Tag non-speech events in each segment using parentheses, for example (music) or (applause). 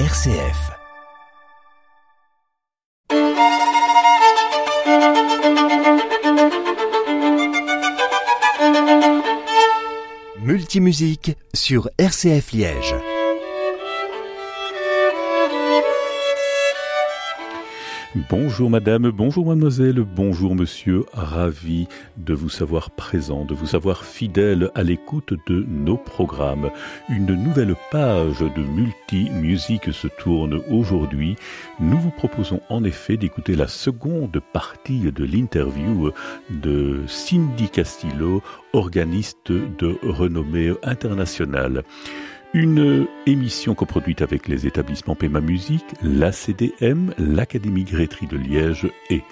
RCF. Multimusique sur RCF Liège. Bonjour madame, bonjour mademoiselle, bonjour monsieur, ravi de vous savoir présent, de vous savoir fidèle à l'écoute de nos programmes. Une nouvelle page de multi-musique se tourne aujourd'hui. Nous vous proposons en effet d'écouter la seconde partie de l'interview de Cindy Castillo, organiste de renommée internationale. Une émission coproduite avec les établissements Pema Musique, la CDM, l'Académie Grétry de Liège et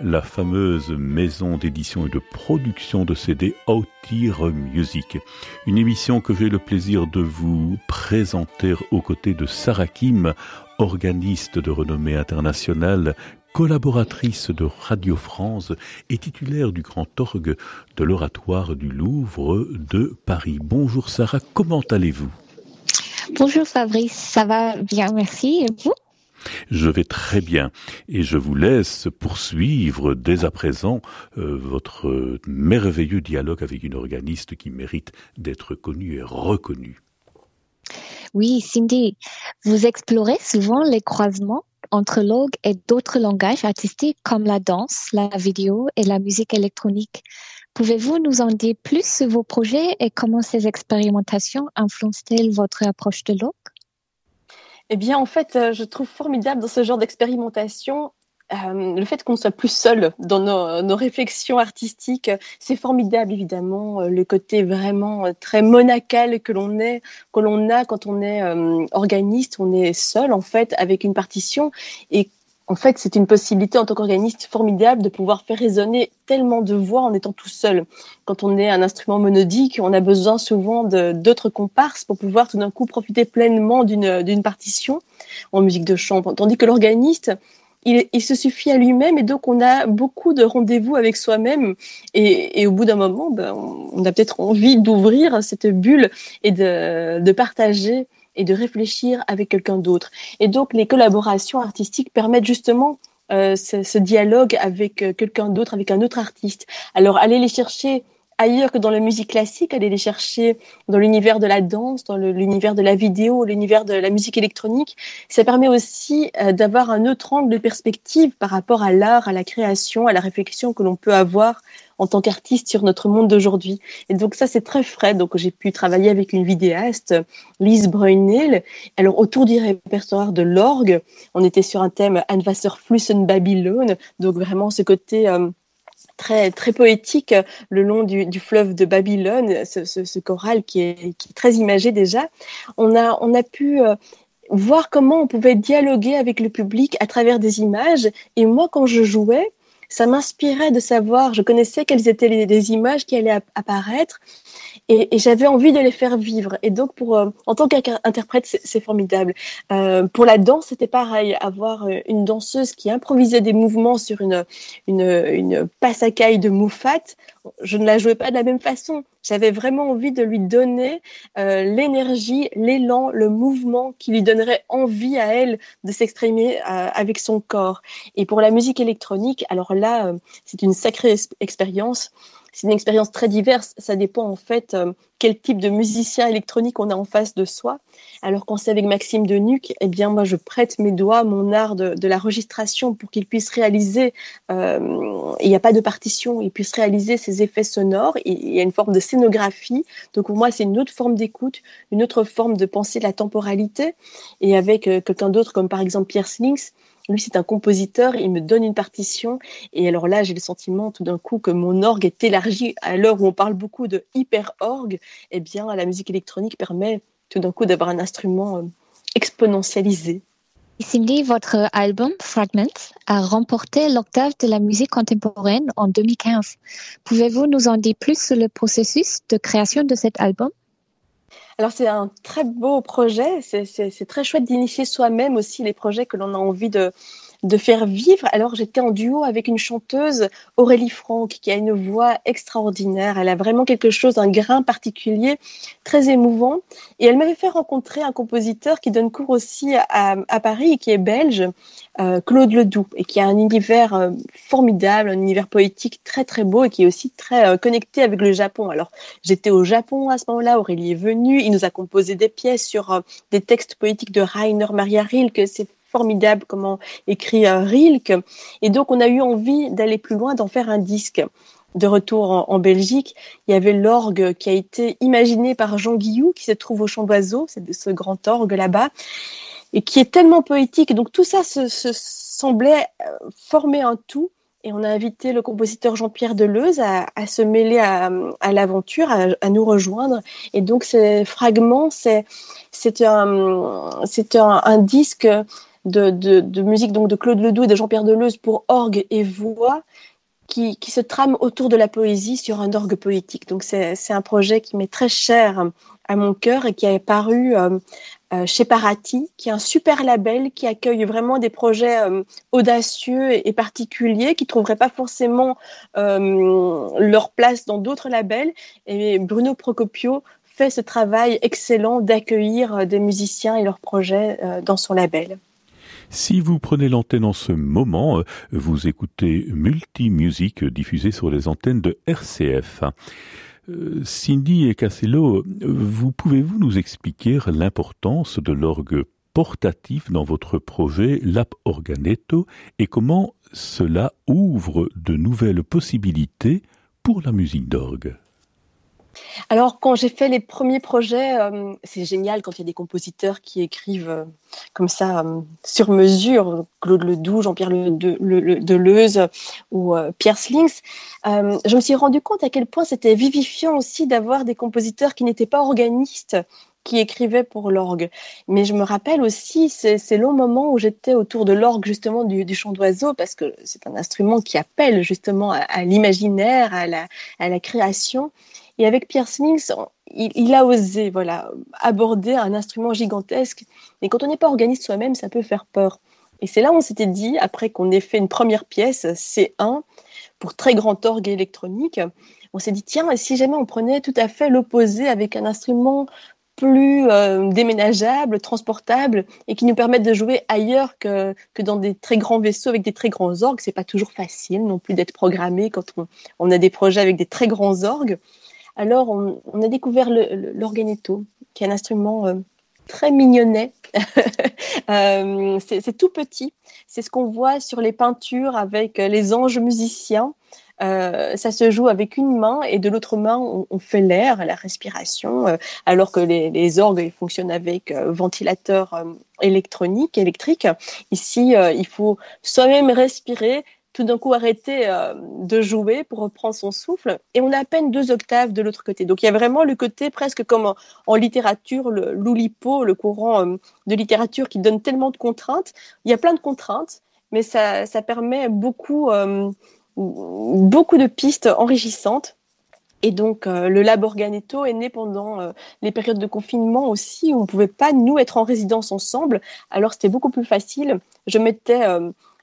la fameuse maison d'édition et de production de CD Outir Music. Une émission que j'ai le plaisir de vous présenter aux côtés de Sarah Kim, organiste de renommée internationale, collaboratrice de Radio France et titulaire du grand orgue de l'oratoire du Louvre de Paris. Bonjour Sarah, comment allez-vous? Bonjour Fabrice, ça va bien, merci. Et vous? Je vais très bien et je vous laisse poursuivre dès à présent euh, votre merveilleux dialogue avec une organiste qui mérite d'être connue et reconnue. Oui, Cindy, vous explorez souvent les croisements entre l'orgue et d'autres langages artistiques comme la danse, la vidéo et la musique électronique. Pouvez-vous nous en dire plus sur vos projets et comment ces expérimentations influencent-elles votre approche de l'orgue Eh bien, en fait, euh, je trouve formidable dans ce genre d'expérimentation euh, le fait qu'on soit plus seul dans nos, réflexions artistiques, c'est formidable évidemment. Euh, le côté vraiment très monacal que l'on est, que l'on a quand on est organiste, on est seul en fait avec une partition et en fait, c'est une possibilité en tant qu'organiste formidable de pouvoir faire résonner tellement de voix en étant tout seul. Quand on est un instrument monodique, on a besoin souvent d'autres comparses pour pouvoir tout d'un coup profiter pleinement d'une partition en musique de chambre. Tandis que l'organiste, il, se suffit à lui-même et donc on a beaucoup de rendez-vous avec soi-même et, au bout d'un moment, ben, on a peut-être envie d'ouvrir cette bulle et de, de partager et de réfléchir avec quelqu'un d'autre. Et donc les collaborations artistiques permettent justement euh, ce, ce, dialogue avec euh, quelqu'un d'autre, avec un autre artiste. Alors aller les chercher ailleurs que dans la musique classique, aller les chercher dans l'univers de la danse, dans l'univers de la vidéo, l'univers de la musique électronique. Ça permet aussi euh, d'avoir un autre angle de perspective par rapport à l'art, à la création, à la réflexion que l'on peut avoir en tant qu'artiste sur notre monde d'aujourd'hui. Et donc ça, c'est très frais. Donc j'ai pu travailler avec une vidéaste, Lise Brunel. Alors autour du répertoire de l'orgue, on était sur un thème Anwasserflüssen Babylone. Donc vraiment ce côté... Euh, très, poétique le long du, fleuve de Babylone, ce, ce, choral qui est, très imagé déjà. On a, on a pu euh, voir comment on pouvait dialoguer avec le public à travers des images. Et moi, quand je jouais, ça m'inspirait de savoir, je connaissais quelles étaient les images qui allaient apparaître et, j'avais envie de les faire vivre. Et donc, pour, euh, en tant qu'interprète, c'est formidable. Euh, pour la danse, c'était pareil. Avoir euh, une danseuse qui improvisait des mouvements sur une, une, une passacaille de moufat, je ne la jouais pas de la même façon. J'avais vraiment envie de lui donner l'énergie, l'élan, le mouvement qui lui donnerait envie à elle de s'exprimer avec son corps. Et pour la musique électronique, alors là, c'est une sacrée expérience c'est une expérience très diverse. Ça dépend en fait euh, quel type de musicien électronique on a en face de soi. Alors quand c'est avec Maxime Denuc, eh bien moi je prête mes doigts, mon art de, de la registration pour qu'il puisse réaliser. Euh, il n'y a pas de partition, il puisse réaliser ses effets sonores. Il y a une forme de scénographie. Donc pour moi c'est une autre forme d'écoute, une autre forme de penser la temporalité. Et avec euh, quelqu'un d'autre comme par exemple Pierre Slings, lui, c'est un compositeur, il me donne une partition. Et alors là, j'ai le sentiment tout d'un coup que mon orgue est élargi. À l'heure où on parle beaucoup de hyper-orgue, eh bien, la musique électronique permet tout d'un coup d'avoir un instrument euh, exponentialisé. Cindy, votre album Fragments a remporté l'octave de la musique contemporaine en 2015. Pouvez-vous nous en dire plus sur le processus de création de cet album? Alors c'est un très beau projet, c'est très chouette d'initier soi-même aussi les projets que l'on a envie de, de faire vivre. Alors j'étais en duo avec une chanteuse, Aurélie Franck, qui a une voix extraordinaire. Elle a vraiment quelque chose, un grain particulier, très émouvant. Et elle m'avait fait rencontrer un compositeur qui donne cours aussi à, Paris, qui est belge, euh, Claude Ledoux, et qui a un univers euh, formidable, un univers poétique très très beau et qui est aussi très euh, connecté avec le Japon. Alors j'étais au Japon à ce moment-là, Aurélie est venue, il nous a composé des pièces sur des textes poétiques de Rainer Maria Rilke. C'est formidable comment écrit Rilke. Et donc, on a eu envie d'aller plus loin, d'en faire un disque. De retour en, Belgique, il y avait l'orgue qui a été imaginé par Jean Guillou, qui se trouve au Champ d'Oiseau, c'est ce grand orgue là-bas, et qui est tellement poétique. Donc tout ça se, semblait euh, former un tout. Et on a invité le compositeur Jean-Pierre Deleuze à, se mêler à, l'aventure, à, nous rejoindre. Et donc ces fragments, c'est un, un, un disque de, musique donc de Claude Ledoux et de Jean-Pierre Deleuze pour orgue et voix qui, se trame autour de la poésie sur un orgue poétique. Donc c'est un projet qui m'est très cher à mon cœur et qui est paru euh, euh, chez Parati, qui est un super label qui accueille vraiment des projets euh, audacieux et, particuliers qui ne trouveraient pas forcément leur place dans d'autres labels. Et Bruno Procopio fait ce travail excellent d'accueillir des musiciens et leurs projets dans son label. Si vous prenez l'antenne en ce moment, euh, vous écoutez Multimusique diffusée sur les antennes de RCF. Euh, Cindy et Cassello, vous pouvez-vous nous expliquer l'importance de l'orgue portatif dans votre projet Lap Organetto et comment cela ouvre de nouvelles possibilités pour la musique d'orgue? Alors, quand j'ai fait les premiers projets, euh, c'est génial quand il y a des compositeurs qui écrivent euh, comme ça euh, sur mesure, Claude Ledoux, Jean-Pierre Deleuze ou Pierre Slings. je me suis rendu compte à quel point c'était vivifiant aussi d'avoir des compositeurs qui n'étaient pas organistes qui écrivaient pour l'orgue. Mais je me rappelle aussi ces, longs moments où j'étais autour de l'orgue justement du, chant d'oiseau parce que c'est un instrument qui appelle justement à, l'imaginaire, à la, à la création. Et avec Pierre Smith, il, a osé voilà, aborder un instrument gigantesque. Mais quand on n'est pas organiste soi-même, ça peut faire peur. Et c'est là où on s'était dit, après qu'on ait fait une première pièce, C1, pour très grand orgue électronique, on s'est dit, tiens, si jamais on prenait tout à fait l'opposé avec un instrument plus euh, déménageable, transportable et qui nous permette de jouer ailleurs que, que dans des très grands vaisseaux avec des très grands orgues. C'est pas toujours facile non plus d'être programmé quand on, on, a des projets avec des très grands orgues. Alors, on, a découvert l'organetto, qui est un instrument euh, très mignonnet. (laughs) Euh, c'est tout petit. C'est ce qu'on voit sur les peintures avec euh, les anges musiciens. ça se joue avec une main et de l'autre main, on, fait l'air, la respiration, alors que les, orgues fonctionnent avec ventilateur électronique, électrique. Ici, il faut soi-même respirer, tout d'un coup arrêter euh, de jouer pour reprendre son souffle et on a à peine deux octaves de l'autre côté. Donc il y a vraiment le côté presque comme en, littérature, le l'oulipo, le courant euh, de littérature qui donne tellement de contraintes. Il y a plein de contraintes, mais ça, ça permet beaucoup, euh, beaucoup de pistes enrichissantes. Et donc, le Lab Organetto est né pendant les périodes de confinement aussi, où on ne pouvait pas, nous, être en résidence ensemble. Alors, c'était beaucoup plus facile. Je mettais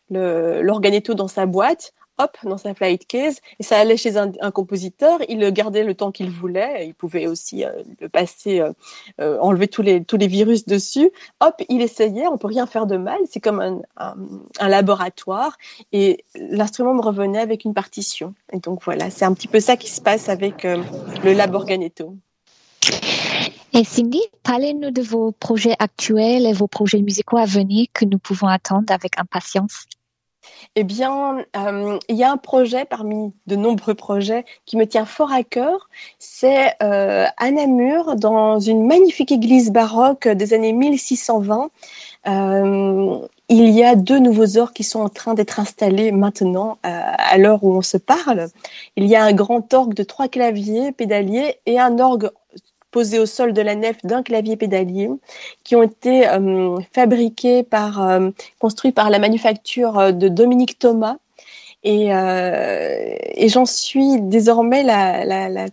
l'organetto dans sa boîte, hop, dans sa flight case, et ça allait chez un, compositeur, il le gardait le temps qu'il voulait, il pouvait aussi euh, le passer, euh, euh, enlever tous les, tous les virus dessus, hop, il essayait, on peut rien faire de mal, c'est comme un, un, laboratoire, et l'instrument me revenait avec une partition. Et donc voilà, c'est un petit peu ça qui se passe avec le Lab Organetto. Et Cindy, parlez-nous de vos projets actuels et vos projets musicaux à venir que nous pouvons attendre avec impatience. Eh bien, euh, il y a un projet parmi de nombreux projets qui me tient fort à cœur. C'est euh, à Namur, dans une magnifique église baroque des années 1620. Euh, il y a deux nouveaux orgues qui sont en train d'être installés maintenant, à l'heure où on se parle. Il y a un grand orgue de trois claviers pédaliers et un orgue posé au sol de la nef d'un clavier pédalier qui ont été euh, fabriqués par, euh, construits par la manufacture euh, de Dominique Thomas. Et, j'en suis désormais la, la, la,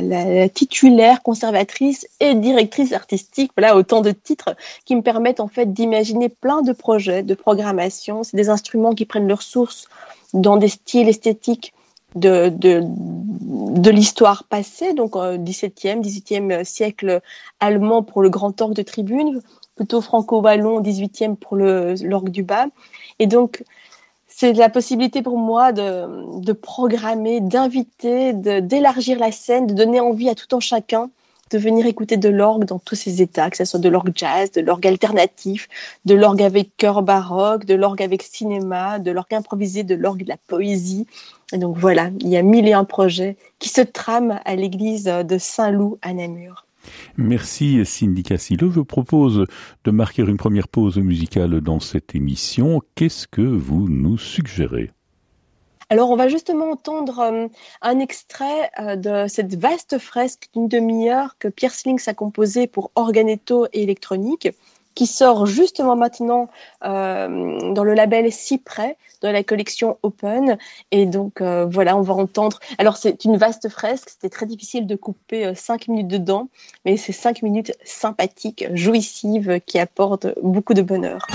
la, titulaire, conservatrice et directrice artistique. Voilà autant de titres qui me permettent en fait d'imaginer plein de projets de programmation. C'est des instruments qui prennent leur source dans des styles esthétiques de, de, l'histoire passée, donc euh, 17e, 18e siècle allemand pour le grand orgue de tribune, plutôt franco-wallon, 18e pour l'orgue du bas. Et donc, c'est la possibilité pour moi de, de programmer, d'inviter, d'élargir la scène, de donner envie à tout un chacun de venir écouter de l'orgue dans tous ses états, que ce soit de l'orgue jazz, de l'orgue alternatif, de l'orgue avec chœur baroque, de l'orgue avec cinéma, de l'orgue improvisé, de l'orgue de la poésie. Et donc voilà, il y a mille et un projets qui se trament à l'église de Saint-Loup à Namur. Merci Cindy Cassillo. Je propose de marquer une première pause musicale dans cette émission. Qu'est-ce que vous nous suggérez? Alors, on va justement entendre euh, un extrait euh, de cette vaste fresque d'une demi-heure que Pierre Slings a composée pour organetto et électronique qui sort justement maintenant euh, dans le label Cyprès, dans la collection Open. Et donc euh, voilà, on va entendre. Alors c'est une vaste fresque, c'était très difficile de couper cinq minutes dedans, mais c'est cinq minutes sympathiques, jouissives, qui apportent beaucoup de bonheur.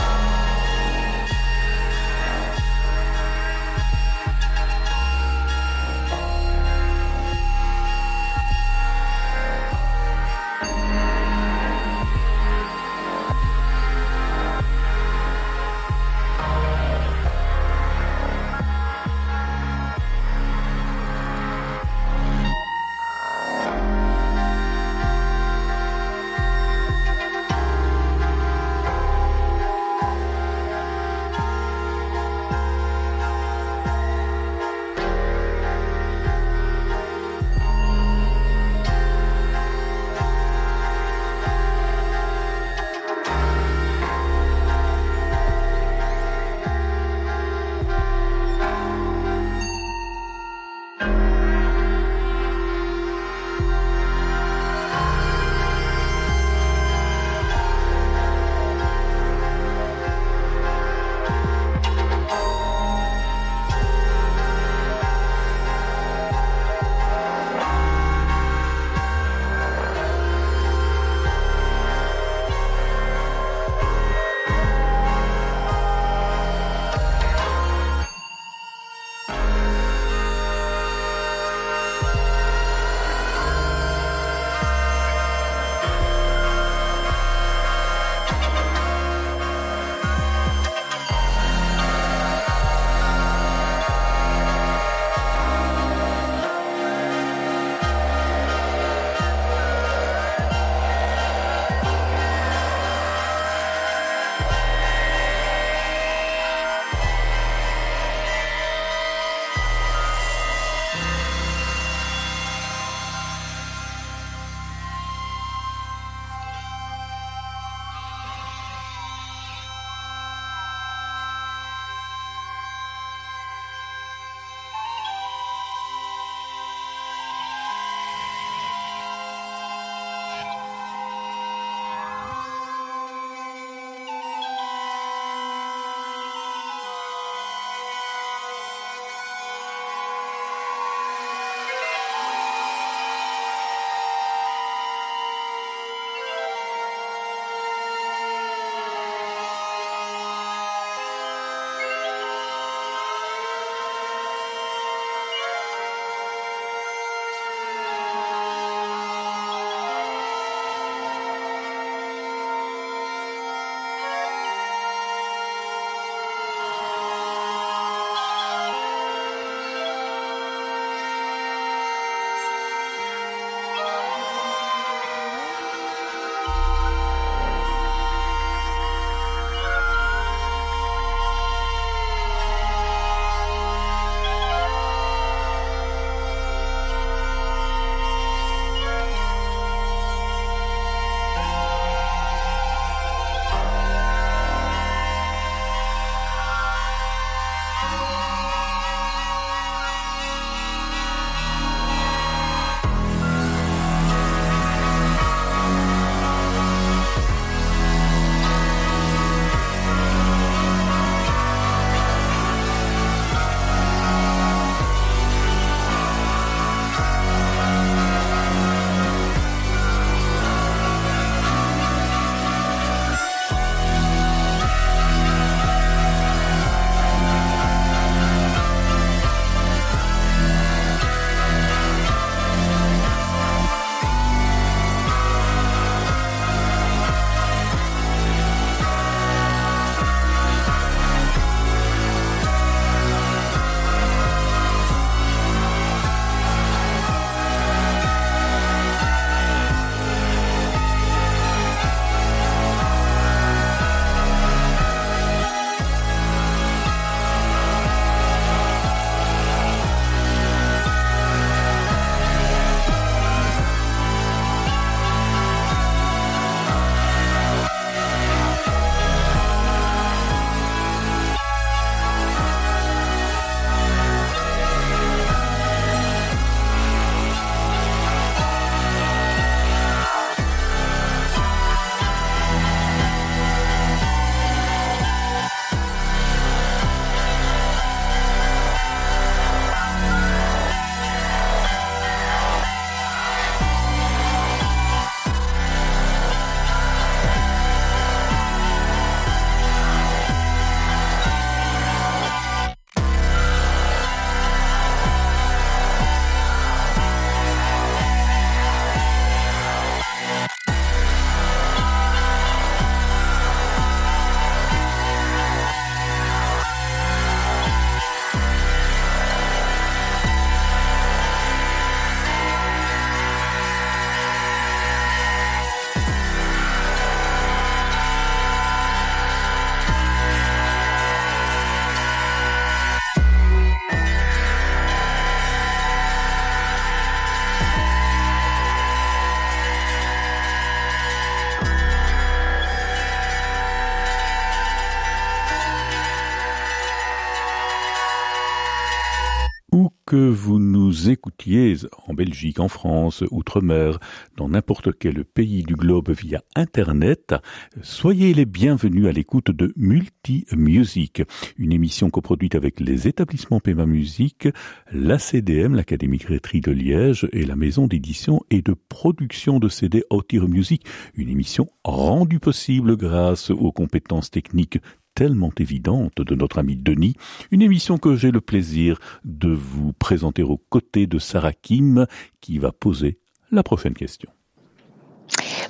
Vous en Belgique, en France, outre-mer, dans n'importe quel pays du globe via Internet, soyez les bienvenus à l'écoute de Multi Music, une émission coproduite avec les établissements Pema Musique, l'ACDM, l'Académie Grétry de Liège et la maison d'édition et de production de CD Outir Music, une émission rendue possible grâce aux compétences techniques tellement évidente de notre ami Denis, une émission que j'ai le plaisir de vous présenter aux côtés de Sarah Kim qui va poser la prochaine question.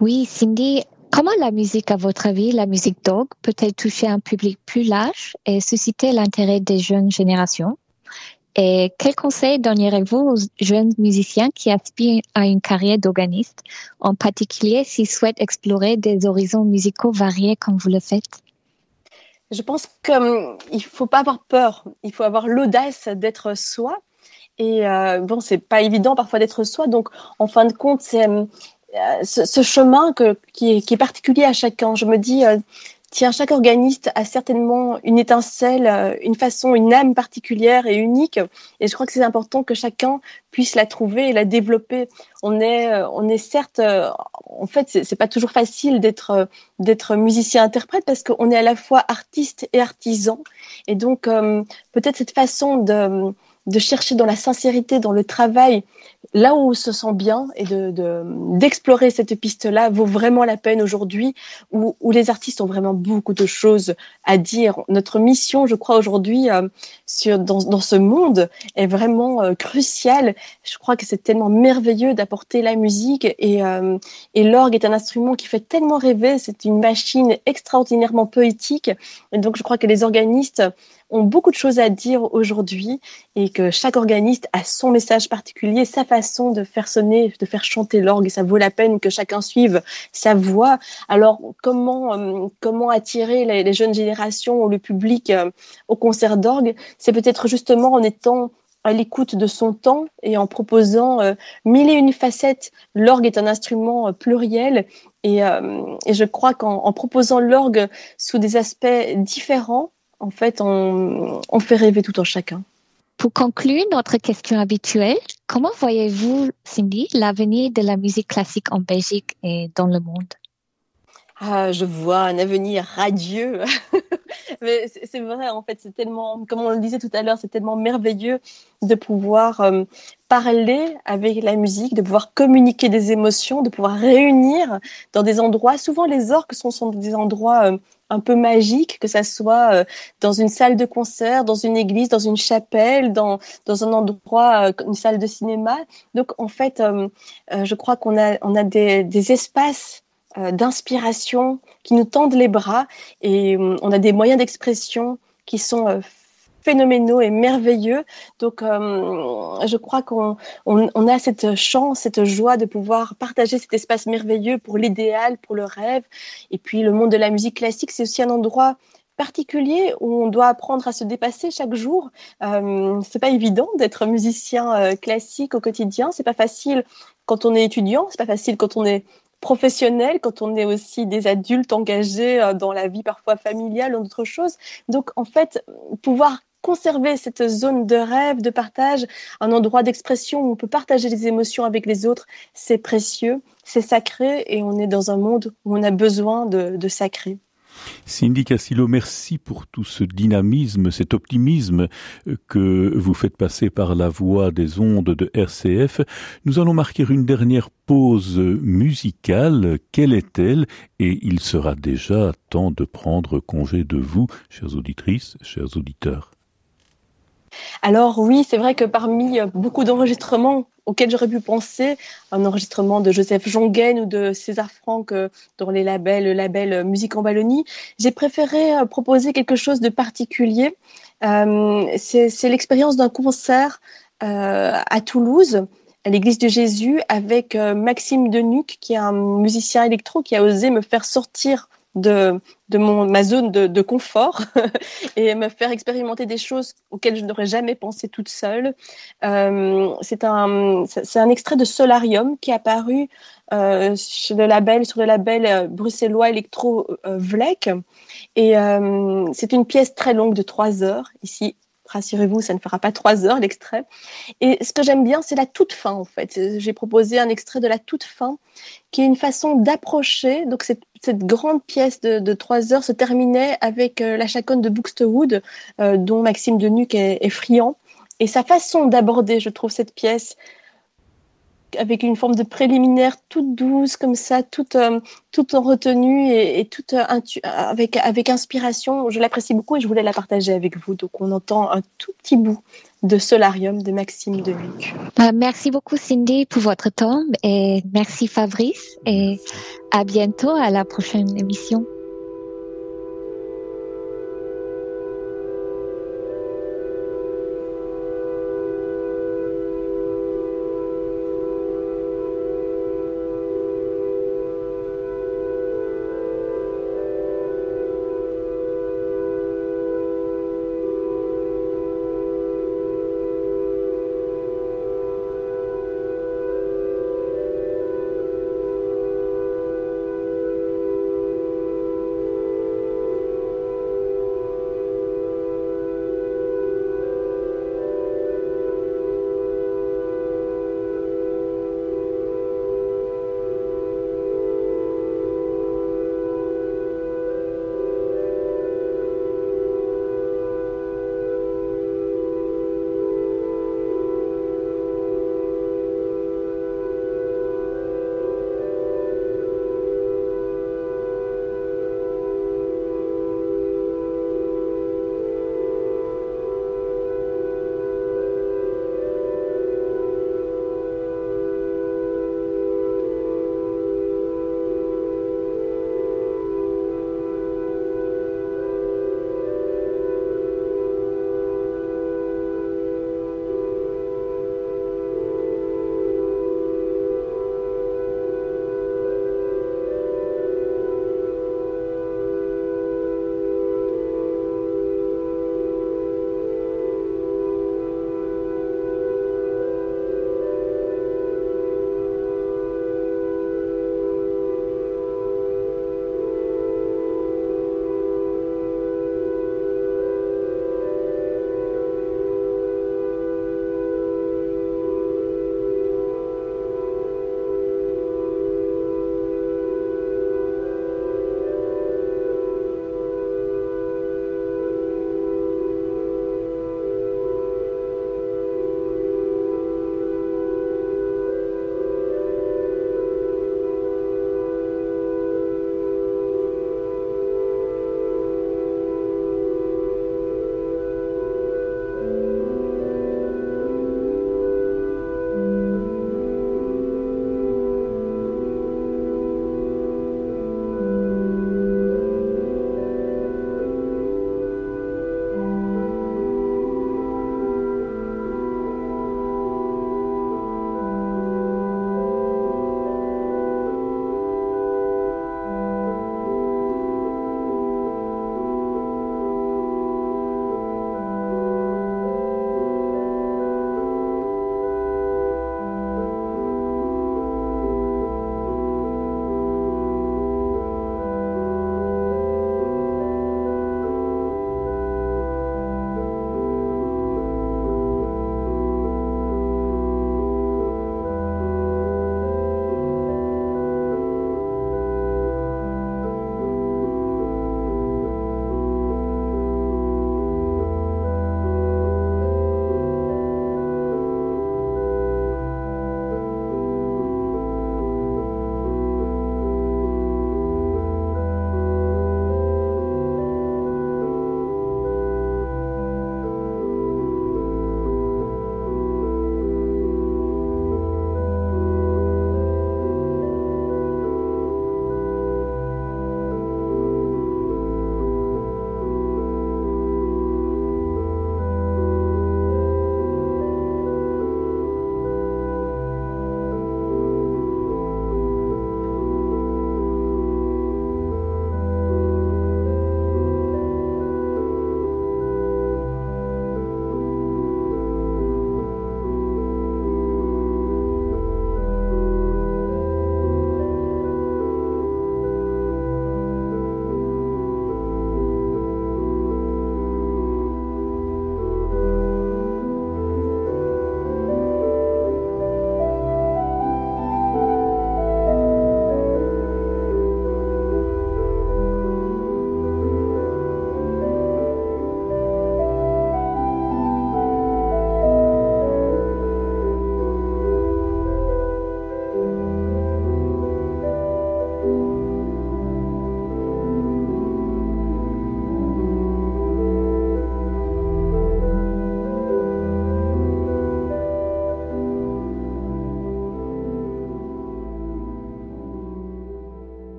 Oui, Cindy, comment la musique, à votre avis, la musique dog, peut-elle toucher un public plus large et susciter l'intérêt des jeunes générations? Et quels conseils donneriez-vous aux jeunes musiciens qui aspirent à une carrière d'organiste, en particulier s'ils souhaitent explorer des horizons musicaux variés comme vous le faites? Je pense qu'il ne faut pas avoir peur, il faut avoir l'audace d'être soi. Et euh, bon, c'est pas évident parfois d'être soi, donc en fin de compte, c'est euh, ce, chemin qui, est, particulier à chacun. Je me dis, euh, Tiens, chaque organiste a certainement une étincelle, euh, une façon, une âme particulière et unique. Et je crois que c'est important que chacun puisse la trouver et la développer. On est, on est certes, en fait, c'est pas toujours facile d'être, d'être musicien-interprète parce qu'on est à la fois artiste et artisan. Et donc, peut-être cette façon de, de chercher dans la sincérité, dans le travail, là où on se sent bien et de, d'explorer cette piste-là vaut vraiment la peine aujourd'hui où, où, les artistes ont vraiment beaucoup de choses à dire. Notre mission, je crois, aujourd'hui euh, dans, dans, ce monde est vraiment euh, cruciale. Je crois que c'est tellement merveilleux d'apporter la musique et, euh, et l'orgue est un instrument qui fait tellement rêver. C'est une machine extraordinairement poétique. Et donc, je crois que les organistes ont beaucoup de choses à dire aujourd'hui et que chaque organiste a son message particulier, sa façon de faire sonner, de faire chanter l'orgue ça vaut la peine que chacun suive sa voix. Alors comment euh, comment attirer les, jeunes générations ou le public euh, au concert d'orgue? C'est peut-être justement en étant à l'écoute de son temps et en proposant euh, mille et une facettes. L'orgue est un instrument pluriel et je crois qu'en proposant l'orgue sous des aspects différents, en fait, on, fait rêver tout en chacun. Pour conclure notre question habituelle, comment voyez-vous, Cindy, l'avenir de la musique classique en Belgique et dans le monde? Ah, je vois un avenir radieux. (laughs) Mais c'est vrai, en fait, c'est tellement, comme on le disait tout à l'heure, c'est tellement merveilleux de pouvoir euh, parler avec la musique, de pouvoir communiquer des émotions, de pouvoir réunir dans des endroits. Souvent, les orques sont, sont des endroits euh, un peu magiques, que ça soit euh, dans une salle de concert, dans une église, dans une chapelle, dans, dans un endroit, une salle de cinéma. Donc, en fait, je crois qu'on a, on a des, des espaces euh, d'inspiration qui nous tendent les bras et euh, on a des moyens d'expression qui sont euh, phénoménaux et merveilleux. Donc, je crois qu'on on, a cette chance, cette joie de pouvoir partager cet espace merveilleux pour l'idéal, pour le rêve. Et puis, le monde de la musique classique, c'est aussi un endroit particulier où on doit apprendre à se dépasser chaque jour. Euh, c'est pas évident d'être musicien classique au quotidien. C'est pas facile quand on est étudiant. C'est pas facile quand on est professionnel, quand on est aussi des adultes engagés euh, dans la vie parfois familiale ou d'autres choses. Donc, en fait, pouvoir conserver cette zone de rêve, de partage, un endroit d'expression où on peut partager les émotions avec les autres, c'est précieux, c'est sacré et on est dans un monde où on a besoin de, de sacré. Cindy Cassillo, merci pour tout ce dynamisme, cet optimisme euh, que vous faites passer par la voix des ondes de RCF. Nous allons marquer une dernière pause musicale. Quelle est-elle? Et il sera déjà temps de prendre congé de vous, chères auditrices, chers auditeurs. Alors oui, c'est vrai que parmi euh, beaucoup d'enregistrements auxquels j'aurais pu penser, un enregistrement de Joseph Jongen ou de César Franck euh, dans les labels, le label euh, Musique en Wallonie, j'ai préféré proposer quelque chose de particulier. c'est l'expérience d'un concert à Toulouse à l'église de Jésus avec Maxime Denuc, qui est un musicien électro qui a osé me faire sortir de, de mon, ma zone de, de confort (laughs) et me faire expérimenter des choses auxquelles je n'aurais jamais pensé toute seule. Euh, c'est un, un extrait de Solarium qui est apparu euh, sur le label, sur le label euh, bruxellois Electro Vlek. Et c'est une pièce très longue de trois heures, ici Rassurez-vous, ça ne fera pas trois heures l'extrait. Et ce que j'aime bien, c'est la toute fin en fait. J'ai proposé un extrait de la toute fin, qui est une façon d'approcher. Donc cette, grande pièce de, trois heures se terminait avec euh, la chaconne de Buxtehude, euh, dont Maxime Denuc est friand. Et sa façon d'aborder, je trouve, cette pièce, avec une forme de préliminaire toute douce comme ça, toute, euh, toute en retenue et, toute euh, avec, avec inspiration. Je l'apprécie beaucoup et je voulais la partager avec vous. Donc on entend un tout petit bout de Solarium de Maxime Deluc. Merci beaucoup Cindy pour votre temps et merci Fabrice et à bientôt à la prochaine émission.